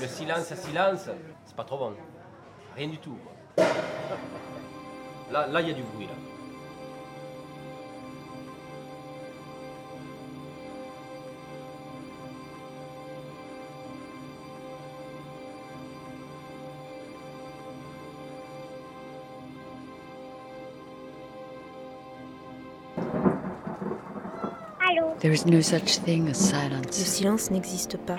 Le silence à silence, c'est pas trop bon. Rien du tout. Quoi. Là, là, il y a du bruit là. There is no such thing as Le silence. silence n'existe pas.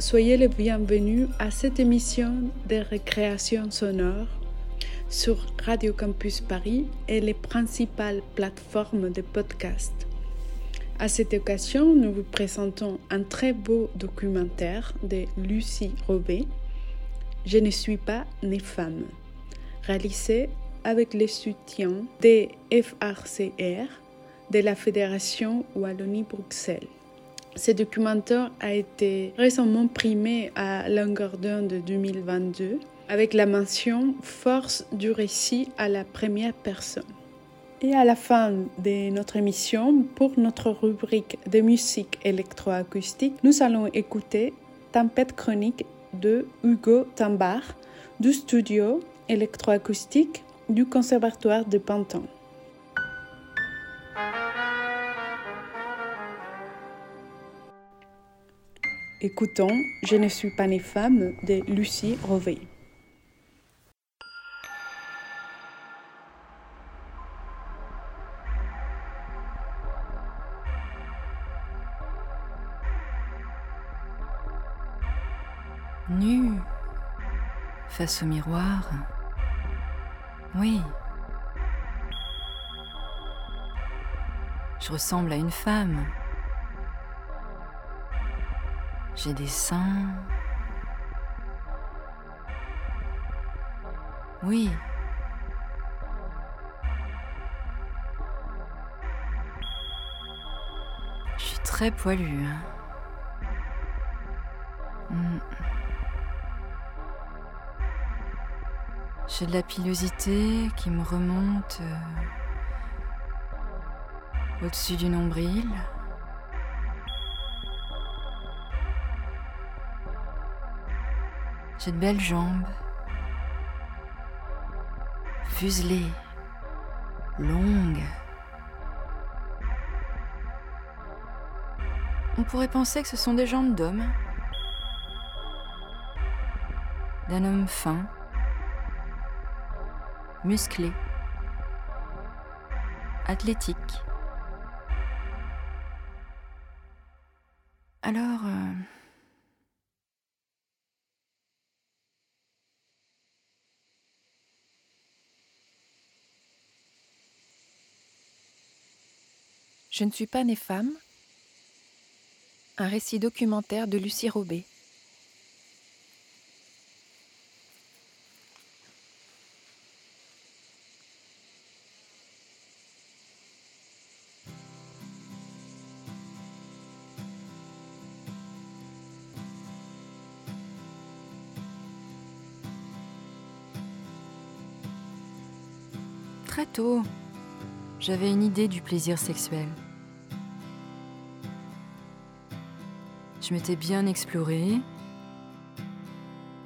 Soyez les bienvenus à cette émission de récréation sonore sur Radio Campus Paris et les principales plateformes de podcast. À cette occasion, nous vous présentons un très beau documentaire de Lucie Robet, Je ne suis pas née femme, réalisé avec le soutien des FRCR de la Fédération Wallonie-Bruxelles. Ce documentaire a été récemment primé à longueur d'onde de 2022 avec la mention Force du récit à la première personne. Et à la fin de notre émission, pour notre rubrique de musique électroacoustique, nous allons écouter Tempête chronique de Hugo Tambar du studio électroacoustique du Conservatoire de Pantin. Écoutons Je ne suis pas née femme de Lucie Rovet. Nue, face au miroir. Oui. Je ressemble à une femme. J'ai des seins. Oui. Je suis très poilue. hein. Hmm. J'ai de la pilosité qui me remonte euh, au-dessus du nombril. J'ai de belles jambes, fuselées, longues. On pourrait penser que ce sont des jambes d'homme, d'un homme fin, musclé, athlétique. Je ne suis pas née femme. Un récit documentaire de Lucie Robet. très tôt, j'avais une idée du plaisir sexuel. Je m'étais bien explorée.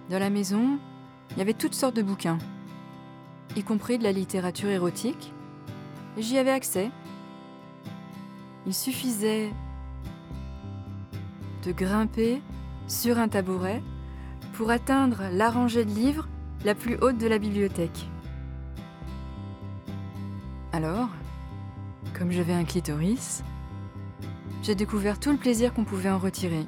Dans la maison, il y avait toutes sortes de bouquins, y compris de la littérature érotique, j'y avais accès. Il suffisait de grimper sur un tabouret pour atteindre la rangée de livres la plus haute de la bibliothèque. Alors, comme j'avais un clitoris, j'ai découvert tout le plaisir qu'on pouvait en retirer.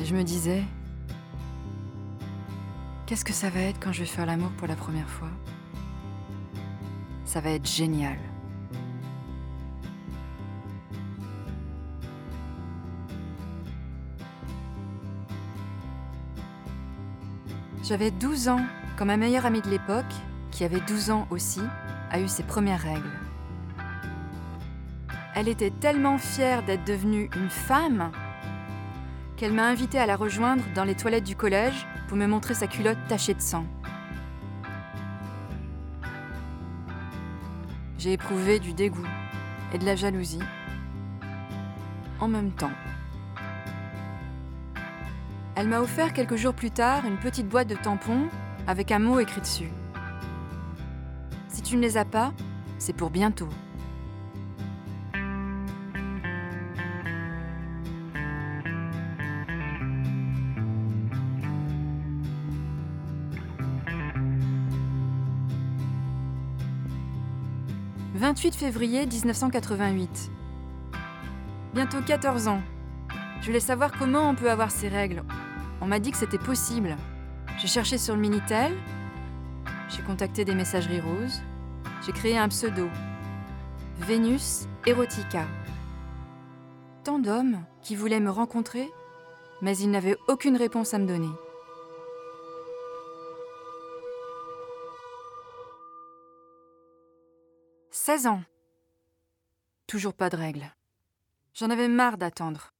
Et je me disais, qu'est-ce que ça va être quand je vais faire l'amour pour la première fois? Ça va être génial. J'avais 12 ans quand ma meilleure amie de l'époque, qui avait 12 ans aussi, a eu ses premières règles. Elle était tellement fière d'être devenue une femme qu'elle m'a invitée à la rejoindre dans les toilettes du collège pour me montrer sa culotte tachée de sang. J'ai éprouvé du dégoût et de la jalousie en même temps. Elle m'a offert quelques jours plus tard une petite boîte de tampons avec un mot écrit dessus. Si tu ne les as pas, c'est pour bientôt. « 28 février 1988. Bientôt 14 ans. Je voulais savoir comment on peut avoir ces règles. On m'a dit que c'était possible. J'ai cherché sur le Minitel, j'ai contacté des messageries roses, j'ai créé un pseudo, Vénus Erotica. Tant d'hommes qui voulaient me rencontrer, mais ils n'avaient aucune réponse à me donner. « 16 ans. Toujours pas de règles. J'en avais marre d'attendre.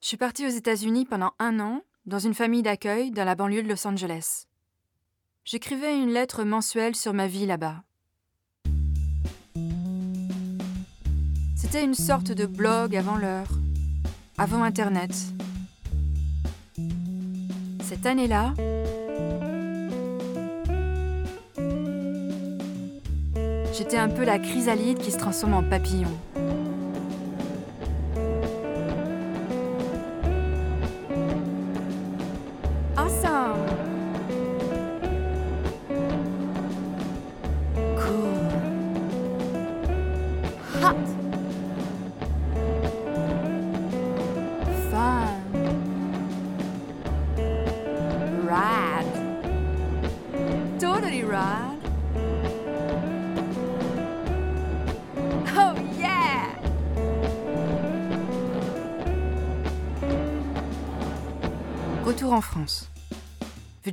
Je suis partie aux États-Unis pendant un an, dans une famille d'accueil dans la banlieue de Los Angeles. J'écrivais une lettre mensuelle sur ma vie là-bas. C'était une sorte de blog avant l'heure, avant Internet. Cette année-là, j'étais un peu la chrysalide qui se transforme en papillon.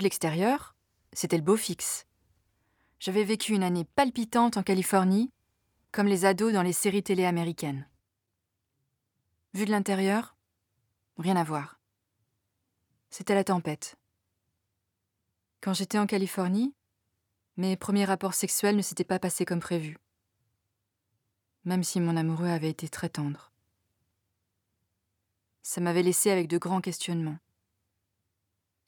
L'extérieur, c'était le beau fixe. J'avais vécu une année palpitante en Californie, comme les ados dans les séries télé américaines. Vu de l'intérieur, rien à voir. C'était la tempête. Quand j'étais en Californie, mes premiers rapports sexuels ne s'étaient pas passés comme prévu. Même si mon amoureux avait été très tendre. Ça m'avait laissé avec de grands questionnements.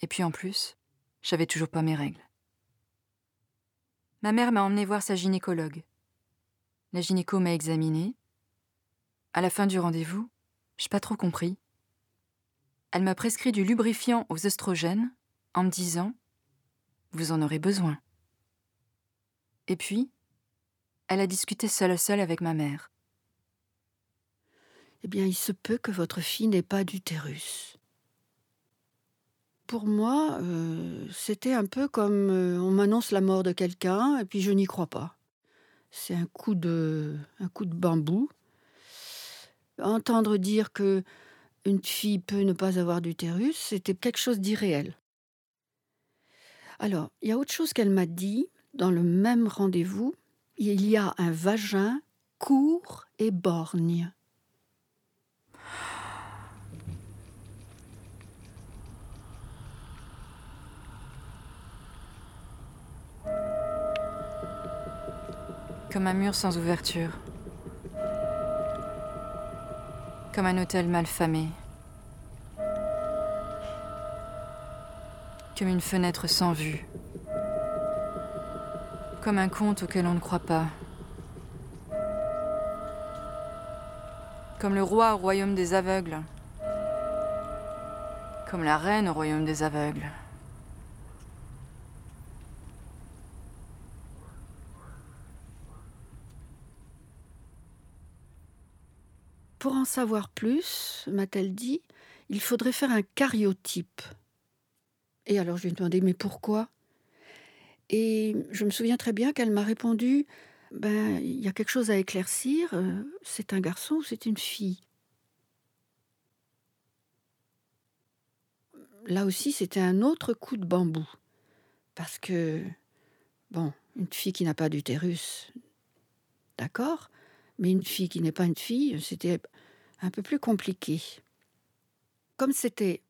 Et puis en plus, j'avais toujours pas mes règles. Ma mère m'a emmené voir sa gynécologue. La gynéco m'a examinée. À la fin du rendez-vous, j'ai pas trop compris. Elle m'a prescrit du lubrifiant aux oestrogènes en me disant Vous en aurez besoin. Et puis, elle a discuté seule à seule avec ma mère. Eh bien, il se peut que votre fille n'ait pas d'utérus. Pour moi, euh, c'était un peu comme euh, on m'annonce la mort de quelqu'un et puis je n'y crois pas. C'est un coup de, un coup de bambou. Entendre dire que une fille peut ne pas avoir d'utérus, c'était quelque chose d'irréel. Alors, il y a autre chose qu'elle m'a dit dans le même rendez-vous. Il y a un vagin court et borgne. Comme un mur sans ouverture. Comme un hôtel mal famé. Comme une fenêtre sans vue. Comme un conte auquel on ne croit pas. Comme le roi au royaume des aveugles. Comme la reine au royaume des aveugles. Pour en savoir plus, m'a-t-elle dit, il faudrait faire un cariotype. Et alors je lui ai demandé mais pourquoi? Et je me souviens très bien qu'elle m'a répondu ben il y a quelque chose à éclaircir, euh, c'est un garçon ou c'est une fille? Là aussi, c'était un autre coup de bambou. Parce que, bon, une fille qui n'a pas d'utérus, d'accord, mais une fille qui n'est pas une fille, c'était un peu plus compliqué. Comme c'était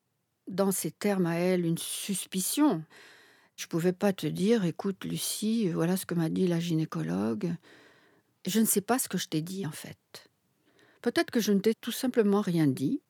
dans ces termes à elle une suspicion, je ne pouvais pas te dire, écoute Lucie, voilà ce que m'a dit la gynécologue. Je ne sais pas ce que je t'ai dit en fait. Peut-être que je ne t'ai tout simplement rien dit.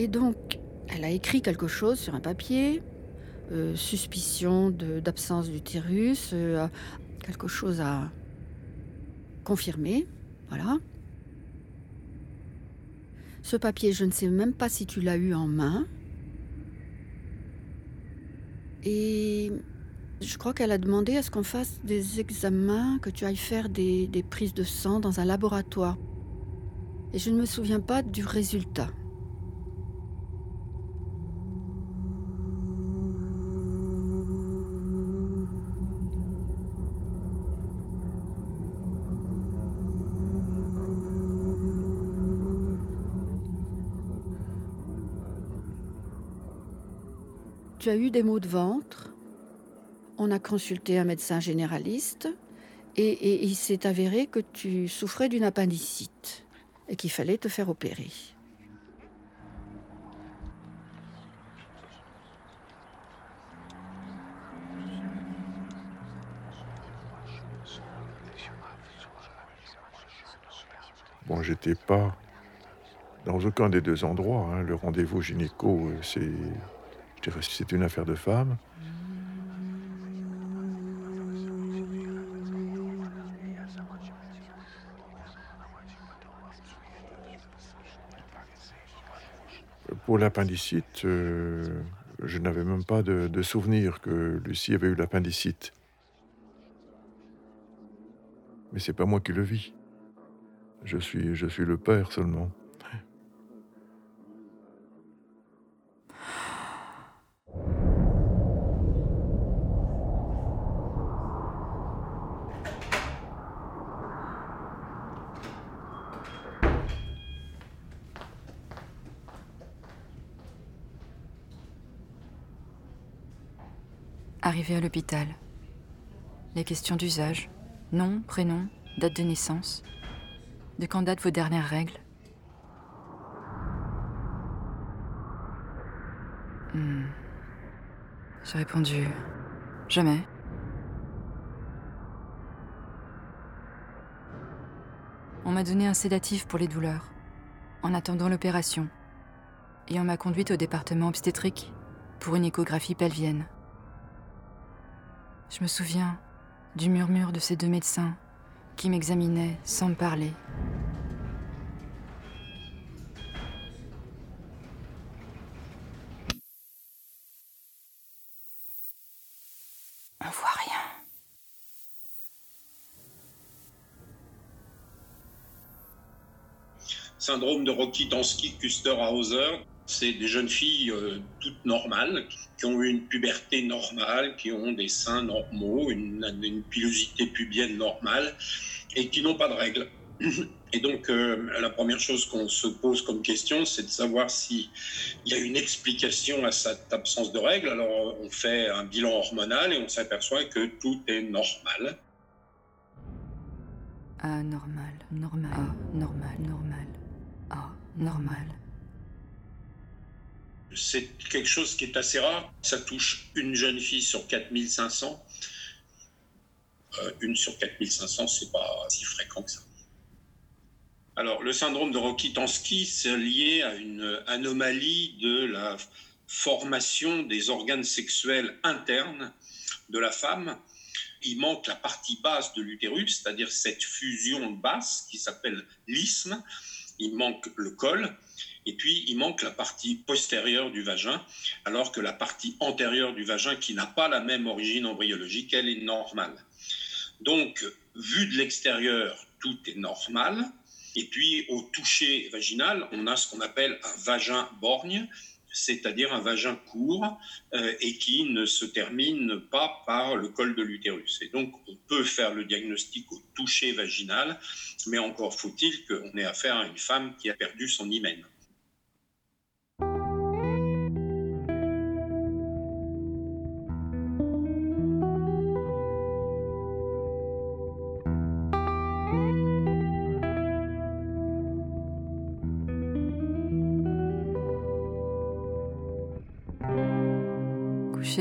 Et donc, elle a écrit quelque chose sur un papier, euh, suspicion d'absence d'utérus, euh, quelque chose à confirmer, voilà. Ce papier, je ne sais même pas si tu l'as eu en main. Et je crois qu'elle a demandé à ce qu'on fasse des examens, que tu ailles faire des prises de sang dans un laboratoire. Et je ne me souviens pas du résultat. Tu as eu des maux de ventre. On a consulté un médecin généraliste et, il s'est avéré que tu souffrais d'une appendicite et qu'il fallait te faire opérer. Bon, j'étais pas dans aucun des deux endroits. Hein. Le rendez-vous gynéco, euh, c'est c'est une affaire de femme. Pour l'appendicite, euh, je n'avais même pas de, de, souvenir que Lucie avait eu l'appendicite. Mais c'est pas moi qui le vis. Je suis, je suis le père seulement. À l'hôpital, les questions d'usage, nom, prénom, date de naissance, de quand datent vos dernières règles. Hmm. J'ai répondu jamais. On m'a donné un sédatif pour les douleurs, en attendant l'opération, et on m'a conduite au département obstétrique pour une échographie pelvienne. Je me souviens du murmure de ces deux médecins qui m'examinaient sans me parler. On voit rien. Syndrome de Rokitansky-Kuster-Hauser, c'est des jeunes filles euh, toutes normales, qui ont eu une puberté normale, qui ont des seins normaux, une, pilosité pubienne normale, et qui n'ont pas de règles. Et donc, euh, la première chose qu'on se pose comme question, c'est de savoir s'il y a une explication à cette absence de règles. Alors, on fait un bilan hormonal et on s'aperçoit que tout est normal. Ah, normal, normal, ah, normal, normal, ah, normal c'est quelque chose qui est assez rare. Ça touche une jeune fille sur 4500. Euh, une sur 4500, c'est pas si fréquent que ça. Alors, le syndrome de Rokitansky, c'est lié à une anomalie de la formation des organes sexuels internes de la femme. Il manque la partie basse de l'utérus, c'est-à-dire cette fusion basse qui s'appelle l'isthme. Il manque le col. Et puis, il manque la partie postérieure du vagin, alors que la partie antérieure du vagin, qui n'a pas la même origine embryologique, elle est normale. Donc, vu de l'extérieur, tout est normal. Et puis, au toucher vaginal, on a ce qu'on appelle un vagin borgne, c'est-à-dire un vagin court euh, et qui ne se termine pas par le col de l'utérus. Et donc, on peut faire le diagnostic au toucher vaginal, mais encore faut-il qu'on ait affaire à une femme qui a perdu son hymen.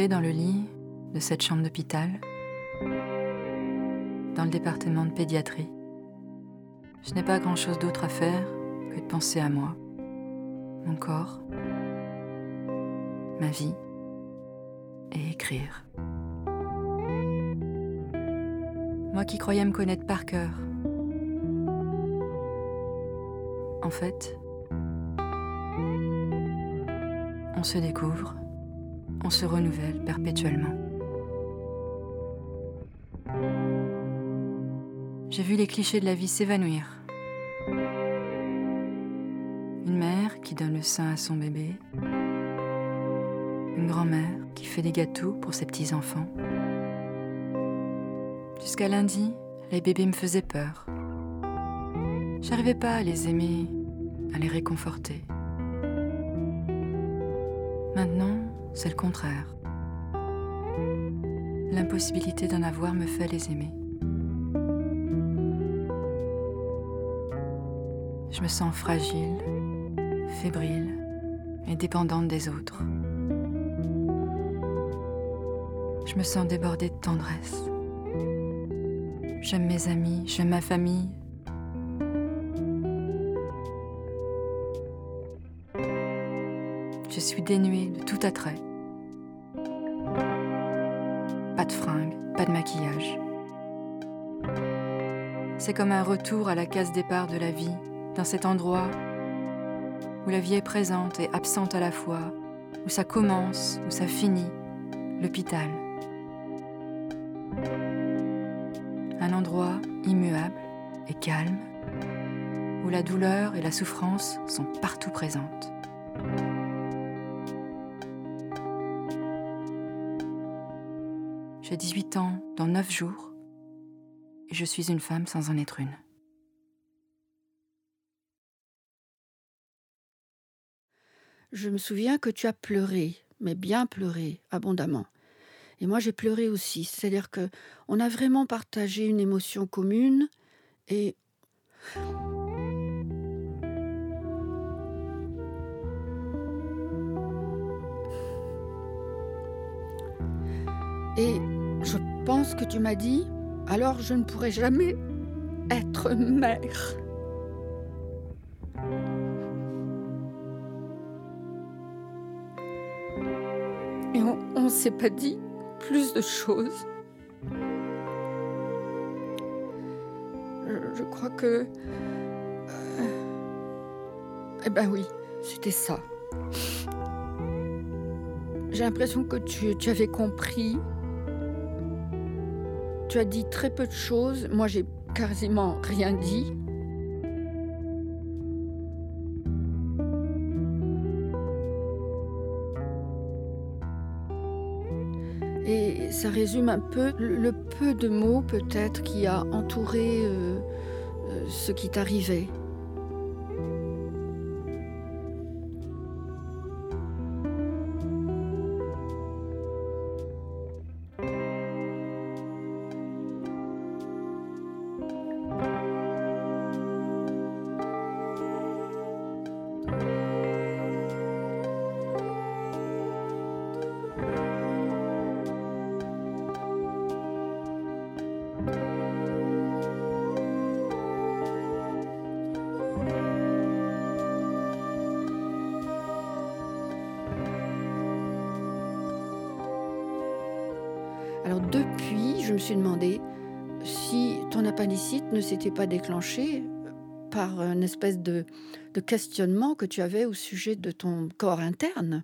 Dans le lit de cette chambre d'hôpital, dans le département de pédiatrie. Je n'ai pas grand-chose d'autre à faire que de penser à moi, mon corps, ma vie et écrire. Moi qui croyais me connaître par cœur. En fait, on se découvre on se renouvelle perpétuellement. J'ai vu les clichés de la vie s'évanouir. Une mère qui donne le sein à son bébé. Une grand-mère qui fait des gâteaux pour ses petits-enfants. Jusqu'à lundi, les bébés me faisaient peur. J'arrivais pas à les aimer, à les réconforter. C'est le contraire. L'impossibilité d'en avoir me fait les aimer. Je me sens fragile, fébrile et dépendante des autres. Je me sens débordée de tendresse. J'aime mes amis, j'aime ma famille. Je suis dénuée de tout attrait. Pas de maquillage. C'est comme un retour à la case départ de la vie, dans cet endroit où la vie est présente et absente à la fois, où ça commence, où ça finit, l'hôpital. Un endroit immuable et calme, où la douleur et la souffrance sont partout présentes. J'ai 18 ans dans 9 jours et je suis une femme sans en être une. Je me souviens que tu as pleuré, mais bien pleuré, abondamment. Et moi j'ai pleuré aussi, c'est-à-dire que on a vraiment partagé une émotion commune et Et pense que tu m'as dit, alors je ne pourrai jamais être mère. Et on ne s'est pas dit plus de choses. Je, crois que... Euh, eh ben oui, c'était ça. J'ai l'impression que tu, tu avais compris tu as dit très peu de choses. Moi, j'ai quasiment rien dit. Et ça résume un peu le, peu de mots peut-être qui a entouré euh, euh, ce qui t'arrivait. Pas déclenché par une espèce de, de questionnement que tu avais au sujet de ton corps interne.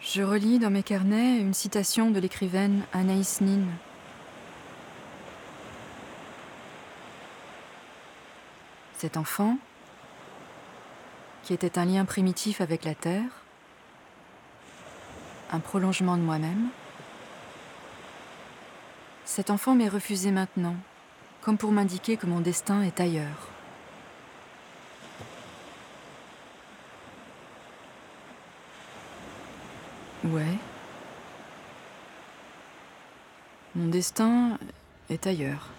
Je relis dans mes carnets une citation de l'écrivaine Anaïs Nin. Cet enfant, qui était un lien primitif avec la terre, un prolongement de moi-même, cet enfant m'est refusé maintenant, comme pour m'indiquer que mon destin est ailleurs. Ouais. Mon destin est ailleurs.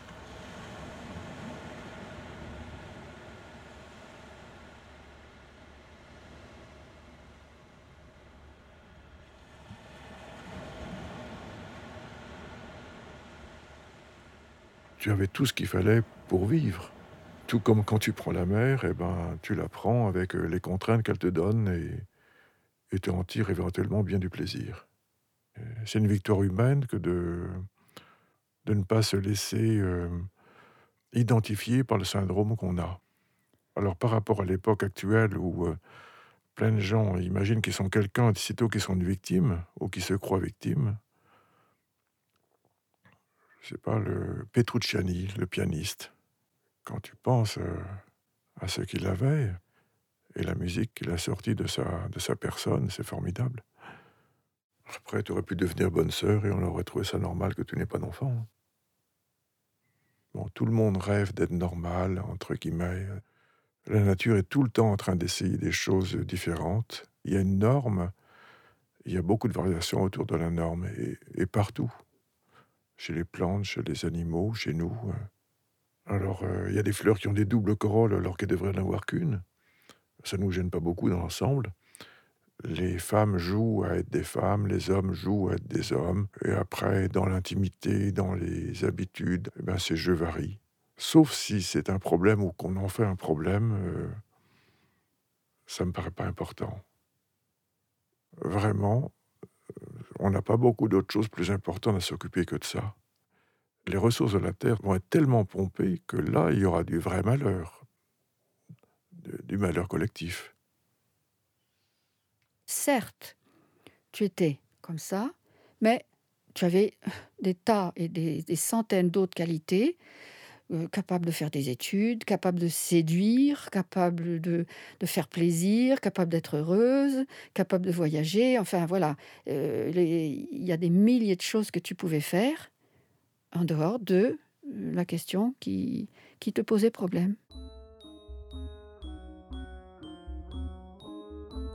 Tu avais tout ce qu'il fallait pour vivre. Tout comme quand tu prends la mer, eh ben, tu la prends avec euh, les contraintes qu'elle te donne et, tu en tires éventuellement bien du plaisir. Euh, C'est une victoire humaine que de, de ne pas se laisser euh, identifier par le syndrome qu'on a. Alors par rapport à l'époque actuelle où plein de gens imaginent qu'ils sont quelqu'un sitôt qu'ils sont une victime ou qu'ils se croient victimes, je sais pas, le Petrucciani, le pianiste, quand tu penses euh, à ce qu'il avait et la musique qu'il a sortie de sa, de sa personne, c'est formidable. Après, tu aurais pu devenir bonne sœur et on aurait trouvé ça normal que tu n'aies pas d'enfant. hein. Bon, tout le monde rêve d'être normal, entre guillemets. La nature est tout le temps en train d'essayer des choses différentes. Il y a une norme, il y a beaucoup de variations autour de la norme et, et partout. Chez les plantes, chez les animaux, chez nous. euh. Alors, euh, il y a des fleurs qui ont des doubles corolles alors qu'elles devraient n'en avoir qu'une. Ça ne nous gêne pas beaucoup dans l'ensemble. Les femmes jouent à être des femmes, les hommes jouent à être des hommes. Et après, dans l'intimité, dans les habitudes, eh ben, ces jeux varient. Sauf si c'est un problème ou qu'on en fait un problème, euh, ça me paraît pas important. Vraiment, on n'a pas beaucoup d'autres choses plus importantes à s'occuper que de ça. Les ressources de la Terre vont être tellement pompées que là, il y aura du vrai malheur, du malheur collectif. Certes, tu étais comme ça, mais tu avais des tas et des, des centaines d'autres qualités, euh, capables de faire des études, capables de séduire, capables de, faire plaisir, capables d'être heureuse, capables de voyager. Enfin voilà, Euh, il y a des milliers de choses que tu pouvais faire en dehors de euh, la question qui, qui te posait problème.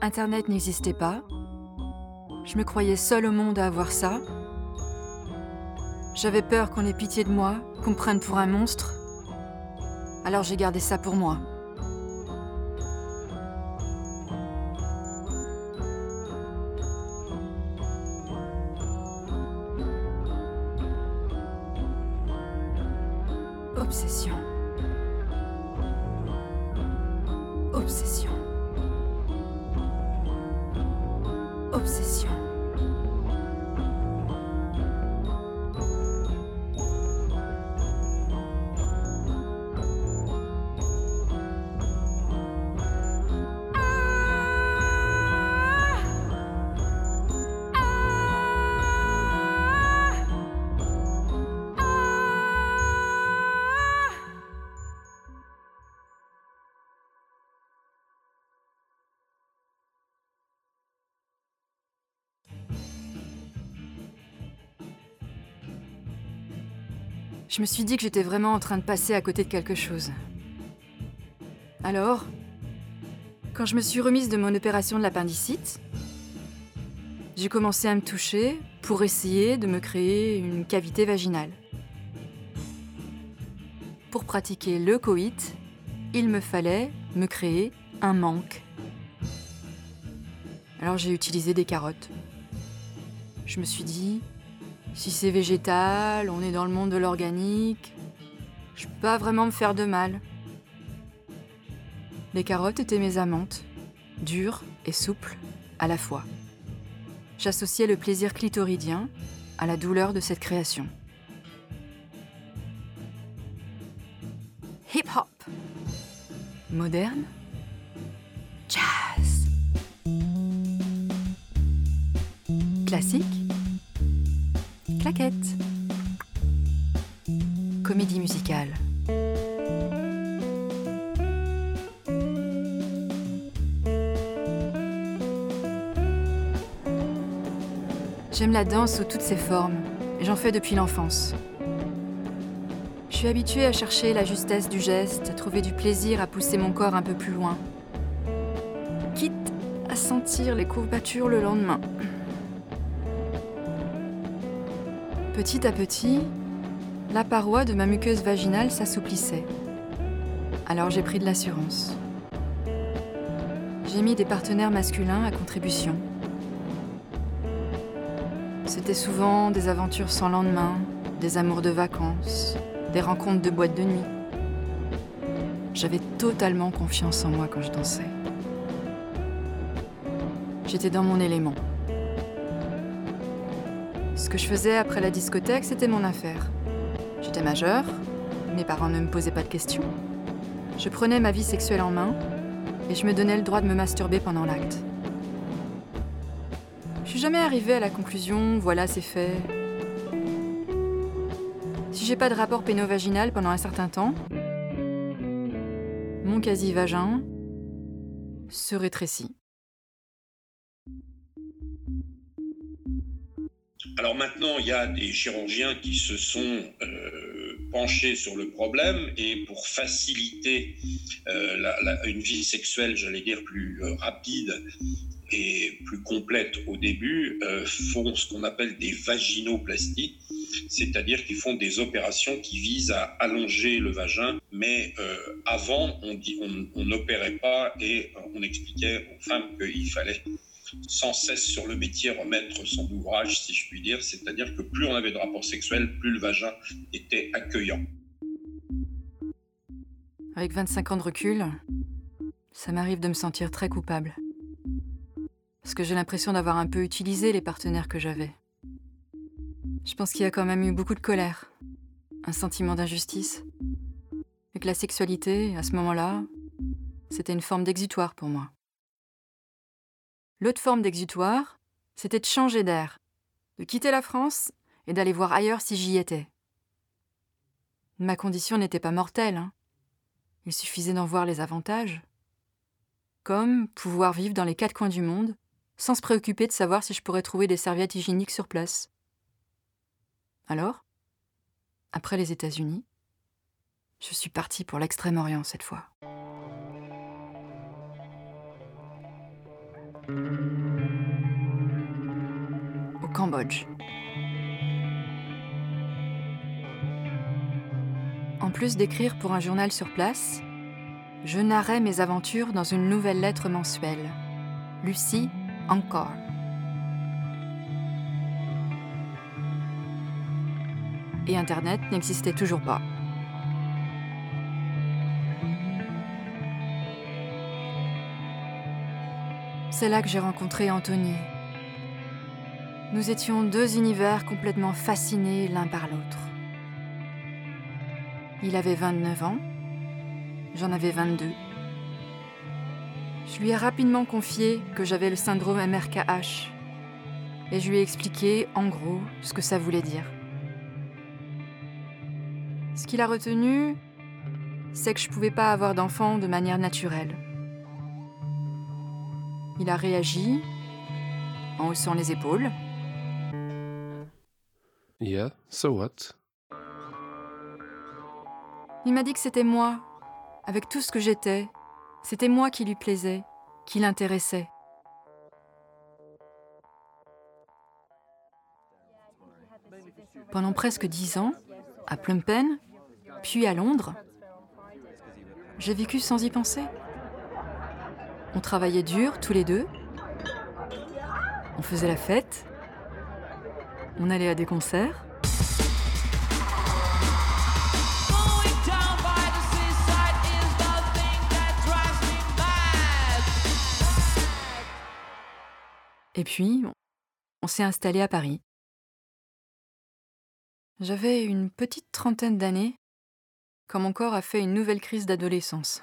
Internet n'existait pas. Je me croyais seule au monde à avoir ça. J'avais peur qu'on ait pitié de moi, qu'on me prenne pour un monstre. Alors j'ai gardé ça pour moi. Je me suis dit que j'étais vraiment en train de passer à côté de quelque chose. Alors, quand je me suis remise de mon opération de l'appendicite, j'ai commencé à me toucher pour essayer de me créer une cavité vaginale. Pour pratiquer le coït, il me fallait me créer un manque. Alors j'ai utilisé des carottes. Je me suis dit, Si c'est végétal, on est dans le monde de l'organique. Je peux pas vraiment me faire de mal. Les carottes étaient mes amantes, dures et souples à la fois. J'associais le plaisir clitoridien à la douleur de cette création. Hip-hop. Moderne. Jazz. Classique. Claquette. Comédie musicale. J'aime la danse sous toutes ses formes, et j'en fais depuis l'enfance. Je suis habituée à chercher la justesse du geste, à trouver du plaisir à pousser mon corps un peu plus loin. Quitte à sentir les courbatures le lendemain. Petit à petit, la paroi de ma muqueuse vaginale s'assouplissait. Alors j'ai pris de l'assurance. J'ai mis des partenaires masculins à contribution. C'était souvent des aventures sans lendemain, des amours de vacances, des rencontres de boîte de nuit. J'avais totalement confiance en moi quand je dansais. J'étais dans mon élément. Ce que je faisais après la discothèque, c'était mon affaire. J'étais majeure, mes parents ne me posaient pas de questions. Je prenais ma vie sexuelle en main et je me donnais le droit de me masturber pendant l'acte. Je suis jamais arrivée à la conclusion, voilà, c'est fait. Si j'ai pas de rapport pénovaginal pendant un certain temps, mon quasi-vagin se rétrécit. Alors maintenant, il y a des chirurgiens qui se sont euh, penchés sur le problème et pour faciliter euh, une vie sexuelle, j'allais dire, plus euh, rapide et plus complète au début, font ce qu'on appelle des vaginoplasties, c'est-à-dire qu'ils font des opérations qui visent à allonger le vagin, mais avant, on n'opérait pas et on expliquait aux femmes qu'il fallait sans cesse sur le métier remettre son ouvrage, si je puis dire, c'est-à-dire que plus on avait de rapports sexuels, plus le vagin était accueillant. Avec 25 ans de recul, ça m'arrive de me sentir très coupable. Parce que j'ai l'impression d'avoir un peu utilisé les partenaires que j'avais. Je pense qu'il y a quand même eu beaucoup de colère, un sentiment d'injustice, et que la sexualité, à ce moment-là, c'était une forme d'exutoire pour moi. L'autre forme d'exutoire, c'était de changer d'air, de quitter la France et d'aller voir ailleurs si j'y étais. Ma condition n'était pas mortelle. Hein. Il suffisait d'en voir les avantages. Comme pouvoir vivre dans les quatre coins du monde sans se préoccuper de savoir si je pourrais trouver des serviettes hygiéniques sur place. Alors, après les États-Unis, je suis partie pour l'Extrême-Orient cette fois. Au Cambodge. En plus d'écrire pour un journal sur place, je narrais mes aventures dans une nouvelle lettre mensuelle. Lucie encore. Et Internet n'existait toujours pas. C'est là que j'ai rencontré Anthony. Nous étions deux univers complètement fascinés l'un par l'autre. Il avait 29 ans, j'en avais 22. Je lui ai rapidement confié que j'avais le syndrome MRKH et je lui ai expliqué en gros ce que ça voulait dire. Ce qu'il a retenu, c'est que je ne pouvais pas avoir d'enfant de manière naturelle. Il a réagi en haussant les épaules. Yeah, so what? Il m'a dit que c'était moi, avec tout ce que j'étais, c'était moi qui lui plaisais, qui l'intéressait. Pendant presque dix ans, à Phnom Penh, puis à Londres, j'ai vécu sans y penser. On travaillait dur tous les deux. On faisait la fête. On allait à des concerts. Et puis, on s'est installé à Paris. J'avais une petite trentaine d'années quand mon corps a fait une nouvelle crise d'adolescence.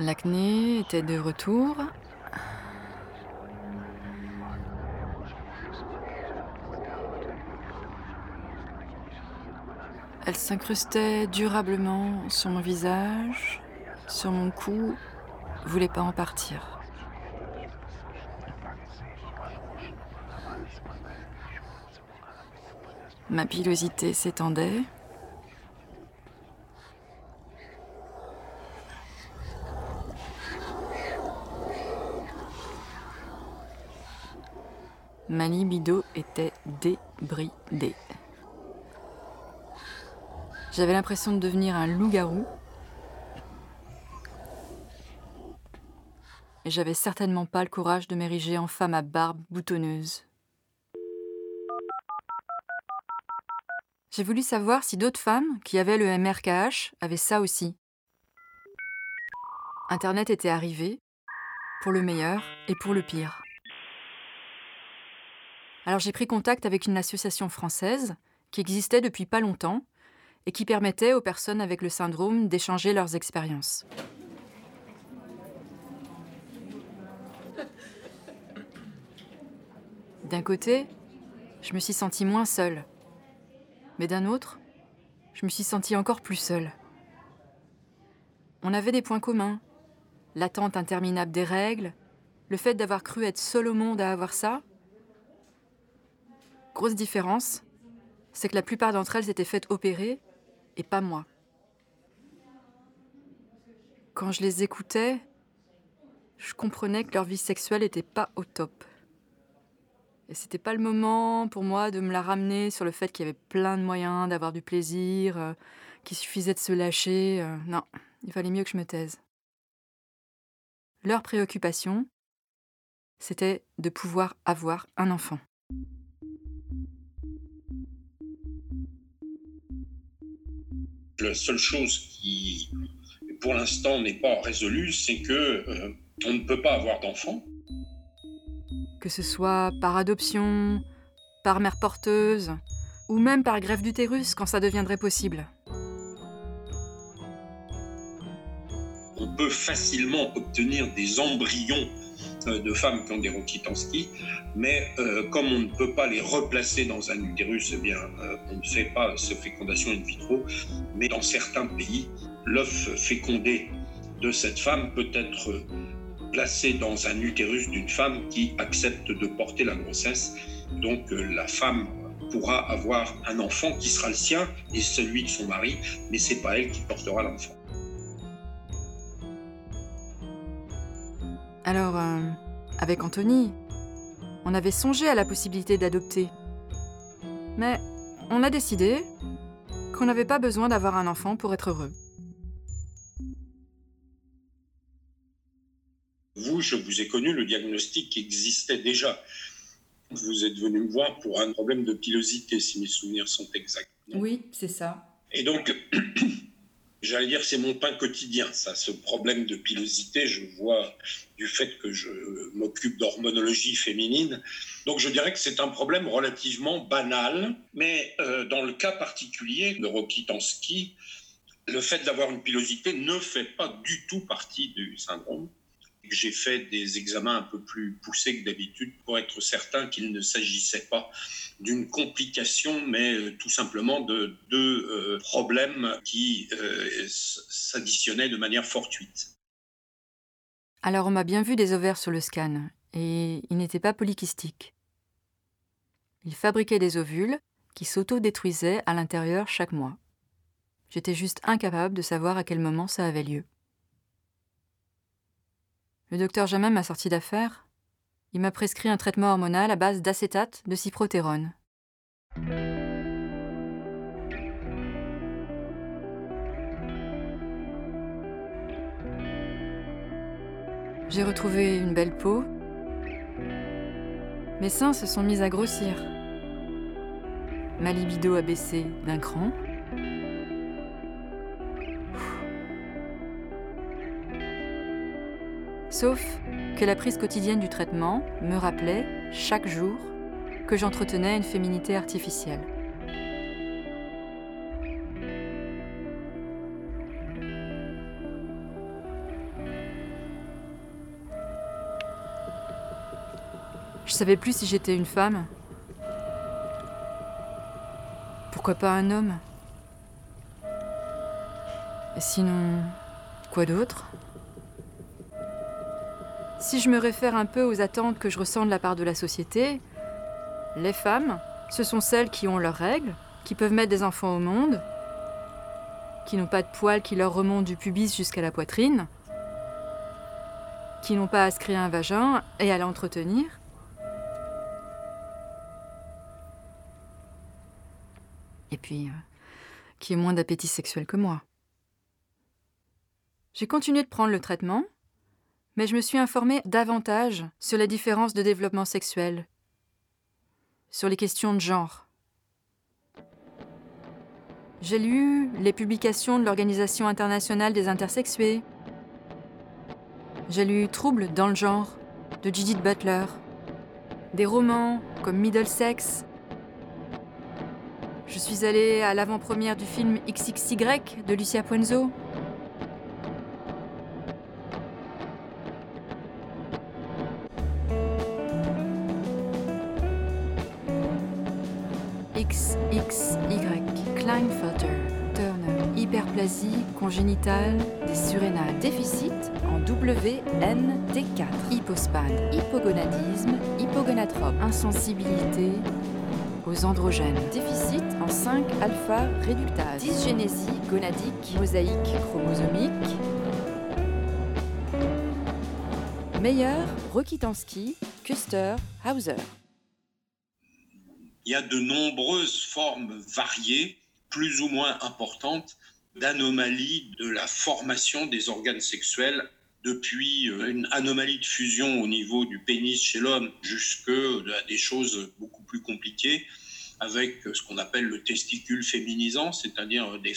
L'acné était de retour. Elle s'incrustait durablement sur mon visage, sur mon cou, voulait pas en partir. Ma pilosité s'étendait. Ma libido était débridée. J'avais l'impression de devenir un loup-garou. Et j'avais certainement pas le courage de m'ériger en femme à barbe boutonneuse. J'ai voulu savoir si d'autres femmes qui avaient le MRKH avaient ça aussi. Internet était arrivé, pour le meilleur et pour le pire. Alors j'ai pris contact avec une association française qui existait depuis pas longtemps et qui permettait aux personnes avec le syndrome d'échanger leurs expériences. D'un côté, je me suis sentie moins seule. Mais d'un autre, je me suis sentie encore plus seule. On avait des points communs. L'attente interminable des règles, le fait d'avoir cru être seul au monde à avoir ça, Grosse différence, c'est que la plupart d'entre elles s'étaient faites opérer et pas moi. Quand je les écoutais, je comprenais que leur vie sexuelle n'était pas au top. Et c'était pas le moment pour moi de me la ramener sur le fait qu'il y avait plein de moyens d'avoir du plaisir, euh, qu'il suffisait de se lâcher. Euh, non, il fallait mieux que je me taise. Leur préoccupation, c'était de pouvoir avoir un enfant. La seule chose qui, pour l'instant, n'est pas résolue, c'est que euh, on ne peut pas avoir d'enfant. Que ce soit par adoption, par mère porteuse, ou même par greffe d'utérus quand ça deviendrait possible. On peut facilement obtenir des embryons de femmes qui ont des rhonquites en ski, mais euh, comme on ne peut pas les replacer dans un utérus, eh bien, euh, on ne fait pas ce fécondation in vitro. Mais dans certains pays, l'œuf fécondé de cette femme peut être placé dans un utérus d'une femme qui accepte de porter la grossesse. Donc la femme pourra avoir un enfant qui sera le sien et celui de son mari, mais c'est pas elle qui portera l'enfant. Alors, euh, avec Anthony, on avait songé à la possibilité d'adopter. Mais on a décidé qu'on n'avait pas besoin d'avoir un enfant pour être heureux. Vous, je vous ai connu, le diagnostic existait déjà. Vous êtes venu me voir pour un problème de pilosité, si mes souvenirs sont exacts. Oui, c'est ça. Et donc, j'allais dire, c'est mon pain quotidien, ça, ce problème de pilosité. Je vois du fait que je m'occupe d'hormonologie féminine. Donc, je dirais que c'est un problème relativement banal. Mais euh, dans le cas particulier de Rokitansky, le fait d'avoir une pilosité ne fait pas du tout partie du syndrome. J'ai fait des examens un peu plus poussés que d'habitude pour être certain qu'il ne s'agissait pas d'une complication, mais euh, tout simplement de deux euh, problèmes qui euh, s'additionnaient de manière fortuite. Alors on m'a bien vu des ovaires sur le scan, et ils n'étaient pas polykystiques. Ils fabriquaient des ovules qui s'auto-détruisaient à l'intérieur chaque mois. J'étais juste incapable de savoir à quel moment ça avait lieu. Le docteur jamais m'a sorti d'affaire. Il m'a prescrit un traitement hormonal à base d'acétate de cyprotérone. J'ai retrouvé une belle peau. Mes seins se sont mis à grossir. Ma libido a baissé d'un cran. Sauf que la prise quotidienne du traitement me rappelait, chaque jour, que j'entretenais une féminité artificielle. Je savais plus si j'étais une femme. Pourquoi pas un homme? Sinon, quoi d'autre? Si je me réfère un peu aux attentes que je ressens de la part de la société, les femmes, ce sont celles qui ont leurs règles, qui peuvent mettre des enfants au monde, qui n'ont pas de poils qui leur remontent du pubis jusqu'à la poitrine, qui n'ont pas à se créer un vagin et à l'entretenir, et puis euh, qui ait moins d'appétit sexuel que moi. J'ai continué de prendre le traitement, mais je me suis informée davantage sur la différence de développement sexuel, sur les questions de genre. J'ai lu les publications de l'Organisation internationale des intersexués. J'ai lu Troubles dans le genre de Judith Butler. Des romans comme Middlesex je suis allée à l'avant-première du film XXY de Lucia Puenzo. Hyperplasie congénitale des surrénales, déficit en WNT4, hypospade, hypogonadisme, hypogonatrope, insensibilité, aux androgènes, déficit en 5-alpha réductase, dysgénésie gonadique, mosaïque chromosomique. Meilleur, Rokitansky, Kuster, Hauser. Il y a de nombreuses formes variées, plus ou moins importantes, d'anomalies de la formation des organes sexuels depuis une anomalie de fusion au niveau du pénis chez l'homme jusque des choses beaucoup plus compliquées avec ce qu'on appelle le testicule féminisant, c'est-à-dire des,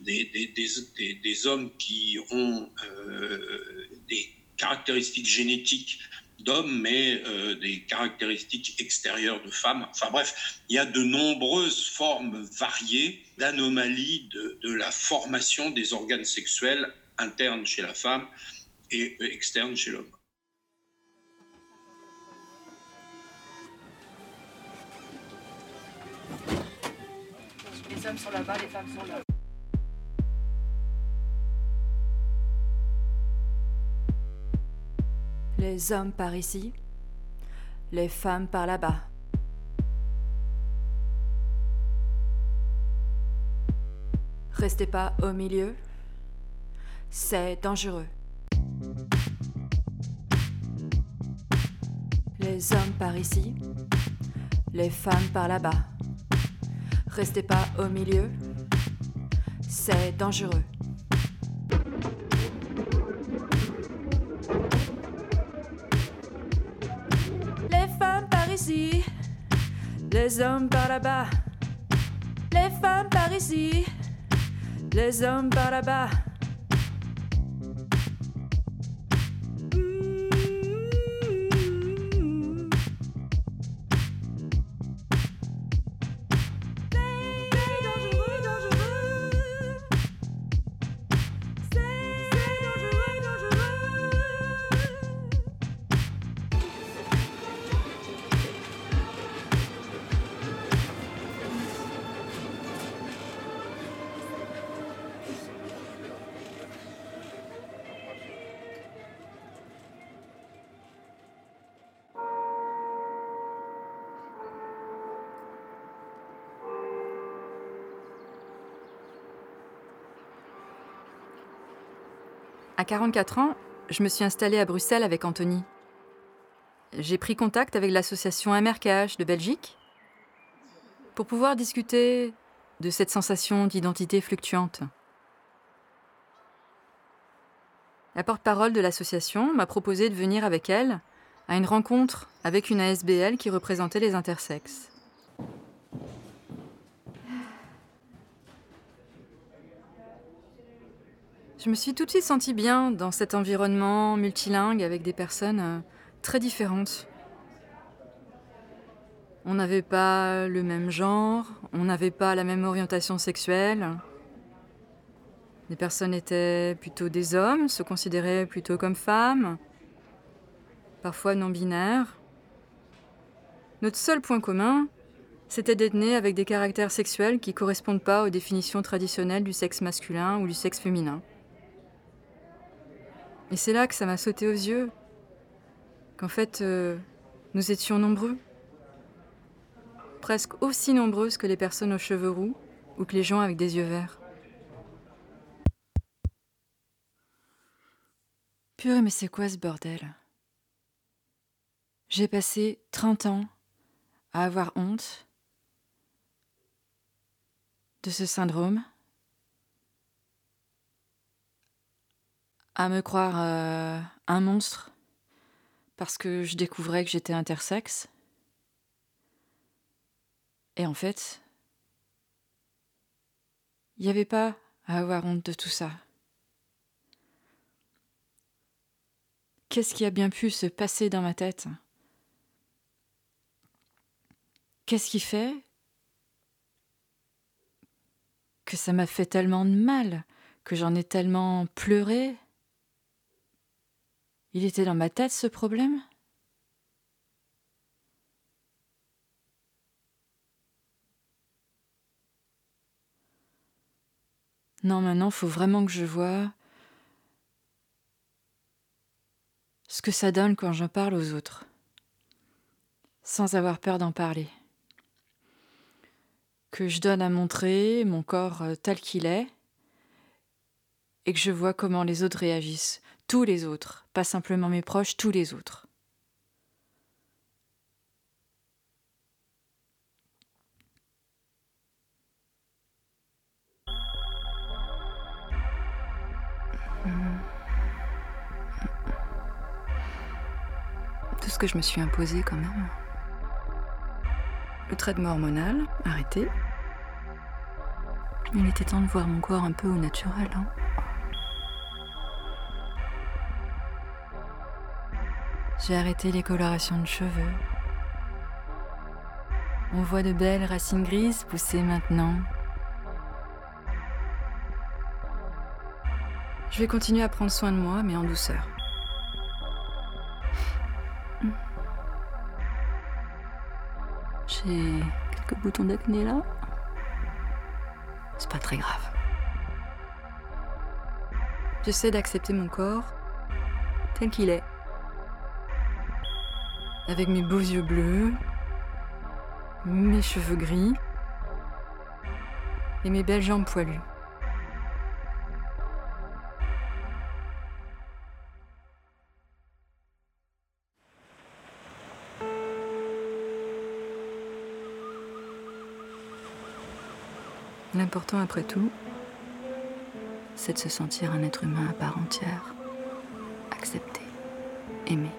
des, des, des, hommes qui ont euh, des caractéristiques génétiques d'hommes, mais euh, des caractéristiques extérieures de femmes. Enfin bref, il y a de nombreuses formes variées d'anomalies de, de, la formation des organes sexuels internes chez la femme et externes chez l'homme. Les hommes sont là-bas, les femmes sont là. Les hommes par ici, les femmes par là-bas. Restez pas au milieu, c'est dangereux. Les hommes par ici, les femmes par là-bas. Restez pas au milieu, c'est dangereux. Les hommes par là-bas. Les femmes par ici, les hommes par là-bas. À 44 ans, je me suis installée à Bruxelles avec Anthony. J'ai pris contact avec l'association MRKH de Belgique pour pouvoir discuter de cette sensation d'identité fluctuante. La porte-parole de l'association m'a proposé de venir avec elle à une rencontre avec une ASBL qui représentait les intersexes. Je me suis tout de suite sentie bien dans cet environnement multilingue avec des personnes euh, très différentes. On n'avait pas le même genre, on n'avait pas la même orientation sexuelle. Les personnes étaient plutôt des hommes, se considéraient plutôt comme femmes, parfois non binaires. Notre seul point commun, c'était d'être nés avec des caractères sexuels qui ne correspondent pas aux définitions traditionnelles du sexe masculin ou du sexe féminin. Et c'est là que ça m'a sauté aux yeux, qu'en fait, euh, nous étions nombreux, presque aussi nombreuses que les personnes aux cheveux roux ou que les gens avec des yeux verts. Purée, mais c'est quoi ce bordel? J'ai passé 30 ans à avoir honte de ce syndrome à me croire euh, un monstre parce que je découvrais que j'étais intersexe. Et en fait, il n'y avait pas à avoir honte de tout ça. Qu'est-ce qui a bien pu se passer dans ma tête? Qu'est-ce qui fait que ça m'a fait tellement de mal, que j'en ai tellement pleuré? Il était dans ma tête ce problème? Non, maintenant, faut vraiment que je vois ce que ça donne quand j'en parle aux autres, sans avoir peur d'en parler. Que je donne à montrer mon corps euh, tel qu'il est, et que je vois comment les autres réagissent, tous les autres, pas simplement mes proches, tous les autres. Tout ce que je me suis imposé quand même. Le traitement hormonal, arrêté. Il était temps de voir mon corps un peu au naturel. Hein. J'ai arrêté les colorations de cheveux. On voit de belles racines grises pousser maintenant. Je vais continuer à prendre soin de moi, mais en douceur. J'ai quelques boutons d'acné là. C'est pas très grave. J'essaie d'accepter mon corps tel qu'il est avec mes beaux yeux bleus, mes cheveux gris et mes belles jambes poilues. L'important après tout, c'est de se sentir un être humain à part entière, accepté, aimé.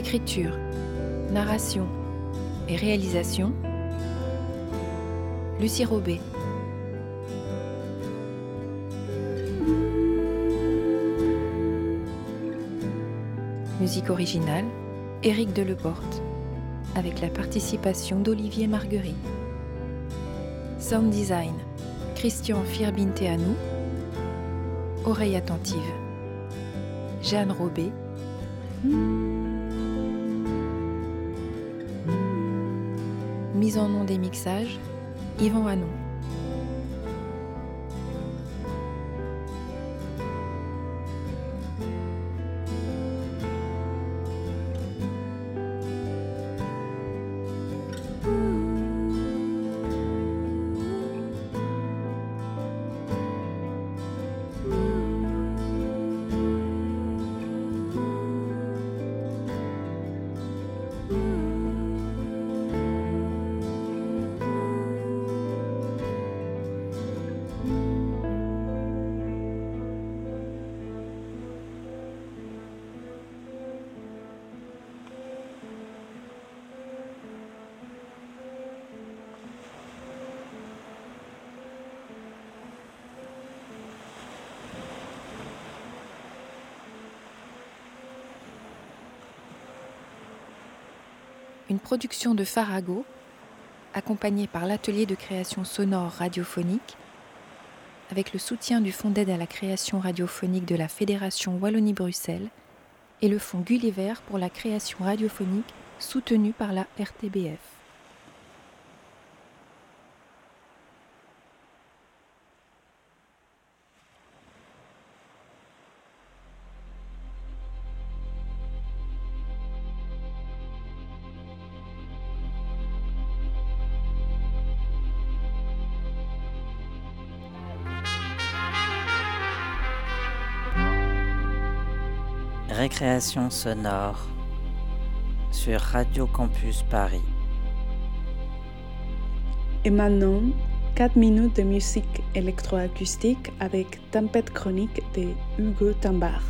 Écriture, narration et réalisation, Lucie Robet. Musique originale, Éric Deleporte, avec la participation d'Olivier Marguerite. Sound design, Christian Firbinteanu. Oreille attentive, Jeanne Robet. Mise en nom des mixages, Yvan Hanon. Production de Farago, accompagnée par l'atelier de création sonore radiophonique, avec le soutien du Fonds d'aide à la création radiophonique de la Fédération Wallonie-Bruxelles et le Fonds Gulliver pour la création radiophonique soutenu par la RTBF. Récréation sonore sur Radio Campus Paris. Et maintenant, 4 minutes de musique électroacoustique avec Tempête chronique de Hugo Tambar.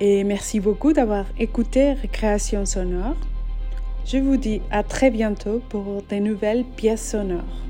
et merci beaucoup d'avoir écouté Récréation sonore. Je vous dis à très bientôt pour des nouvelles pièces sonores.